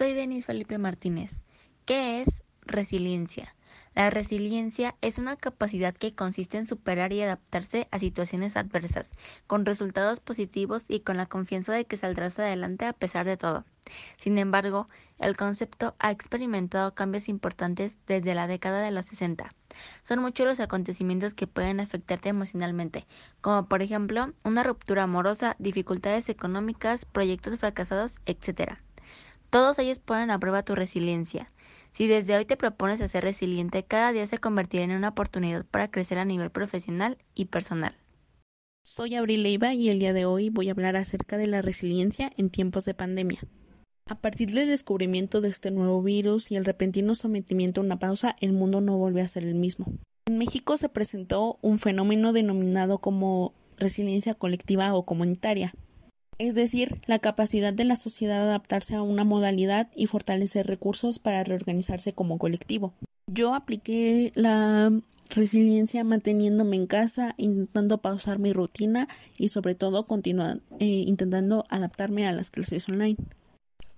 Soy Denis Felipe Martínez. ¿Qué es resiliencia? La resiliencia es una capacidad que consiste en superar y adaptarse a situaciones adversas, con resultados positivos y con la confianza de que saldrás adelante a pesar de todo. Sin embargo, el concepto ha experimentado cambios importantes desde la década de los 60. Son muchos los acontecimientos que pueden afectarte emocionalmente, como por ejemplo una ruptura amorosa, dificultades económicas, proyectos fracasados, etc. Todos ellos ponen a prueba tu resiliencia. Si desde hoy te propones a ser resiliente, cada día se convertirá en una oportunidad para crecer a nivel profesional y personal. Soy Abril Leiva y el día de hoy voy a hablar acerca de la resiliencia en tiempos de pandemia. A partir del descubrimiento de este nuevo virus y el repentino sometimiento a una pausa, el mundo no vuelve a ser el mismo. En México se presentó un fenómeno denominado como resiliencia colectiva o comunitaria, es decir, la capacidad de la sociedad de adaptarse a una modalidad y fortalecer recursos para reorganizarse como colectivo. Yo apliqué la resiliencia manteniéndome en casa, intentando pausar mi rutina y sobre todo continuando eh, intentando adaptarme a las clases online.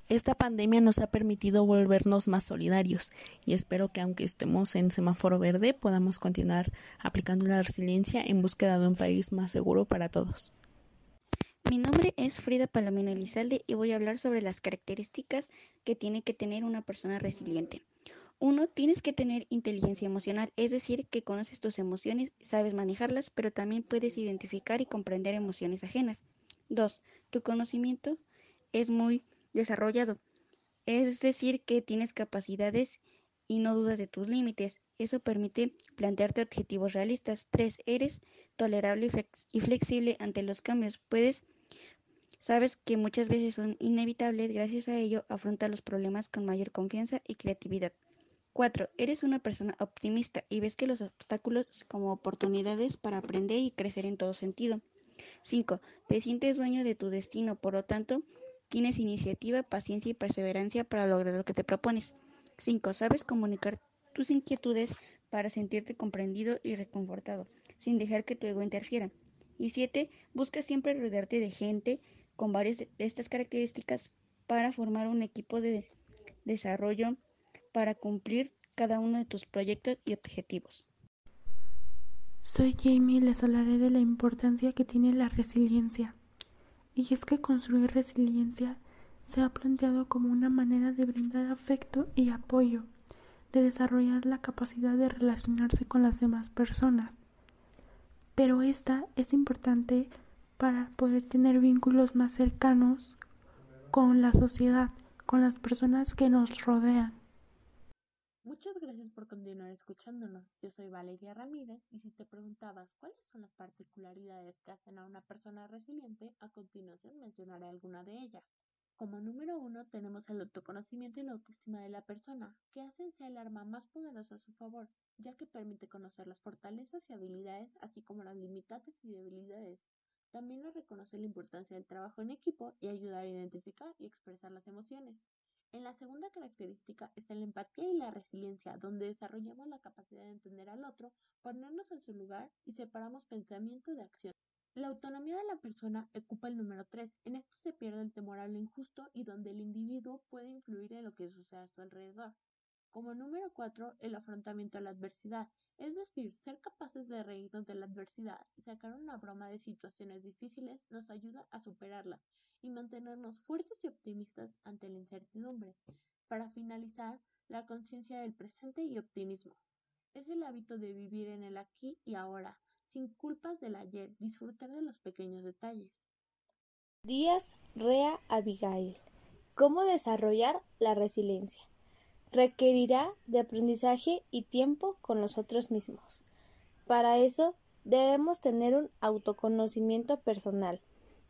Esta pandemia nos ha permitido volvernos más solidarios y espero que aunque estemos en semáforo verde podamos continuar aplicando la resiliencia en búsqueda de un país más seguro para todos. Mi nombre es Frida Palomino Elizalde y voy a hablar sobre las características que tiene que tener una persona resiliente. Uno, tienes que tener inteligencia emocional, es decir, que conoces tus emociones, sabes manejarlas, pero también puedes identificar y comprender emociones ajenas. Dos, tu conocimiento es muy desarrollado, es decir, que tienes capacidades y no dudas de tus límites. Eso permite plantearte objetivos realistas. Tres, eres tolerable y flexible ante los cambios. Puedes Sabes que muchas veces son inevitables, gracias a ello afronta los problemas con mayor confianza y creatividad. 4. Eres una persona optimista y ves que los obstáculos como oportunidades para aprender y crecer en todo sentido. 5. Te sientes dueño de tu destino, por lo tanto, tienes iniciativa, paciencia y perseverancia para lograr lo que te propones. 5. Sabes comunicar tus inquietudes para sentirte comprendido y reconfortado, sin dejar que tu ego interfiera. Y 7. Buscas siempre rodearte de gente con varias de estas características para formar un equipo de desarrollo para cumplir cada uno de tus proyectos y objetivos. Soy Jamie y les hablaré de la importancia que tiene la resiliencia. Y es que construir resiliencia se ha planteado como una manera de brindar afecto y apoyo, de desarrollar la capacidad de relacionarse con las demás personas. Pero esta es importante para poder tener vínculos más cercanos con la sociedad, con las personas que nos rodean. Muchas gracias por continuar escuchándonos. Yo soy Valeria Ramírez y si te preguntabas cuáles son las particularidades que hacen a una persona resiliente, a continuación mencionaré alguna de ellas. Como número uno tenemos el autoconocimiento y la autoestima de la persona, que hacen ser el arma más poderosa a su favor, ya que permite conocer las fortalezas y habilidades, así como las limitantes y debilidades, también nos reconoce la importancia del trabajo en equipo y ayudar a identificar y expresar las emociones. En la segunda característica está la empatía y la resiliencia, donde desarrollamos la capacidad de entender al otro, ponernos en su lugar y separamos pensamiento de acción. La autonomía de la persona ocupa el número 3. En esto se pierde el temor a lo injusto y donde el individuo puede influir en lo que sucede a su alrededor. Como número 4, el afrontamiento a la adversidad, es decir, ser capaces de reírnos de la adversidad y sacar una broma de situaciones difíciles nos ayuda a superarlas y mantenernos fuertes y optimistas ante la incertidumbre. Para finalizar, la conciencia del presente y optimismo. Es el hábito de vivir en el aquí y ahora, sin culpas del ayer, disfrutar de los pequeños detalles. Díaz Rea Abigail. ¿Cómo desarrollar la resiliencia? Requerirá de aprendizaje y tiempo con nosotros mismos. Para eso debemos tener un autoconocimiento personal,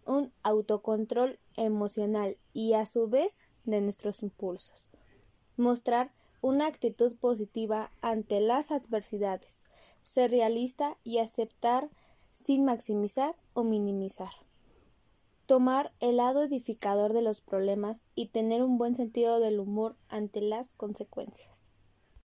un autocontrol emocional y a su vez de nuestros impulsos. Mostrar una actitud positiva ante las adversidades, ser realista y aceptar sin maximizar o minimizar tomar el lado edificador de los problemas y tener un buen sentido del humor ante las consecuencias.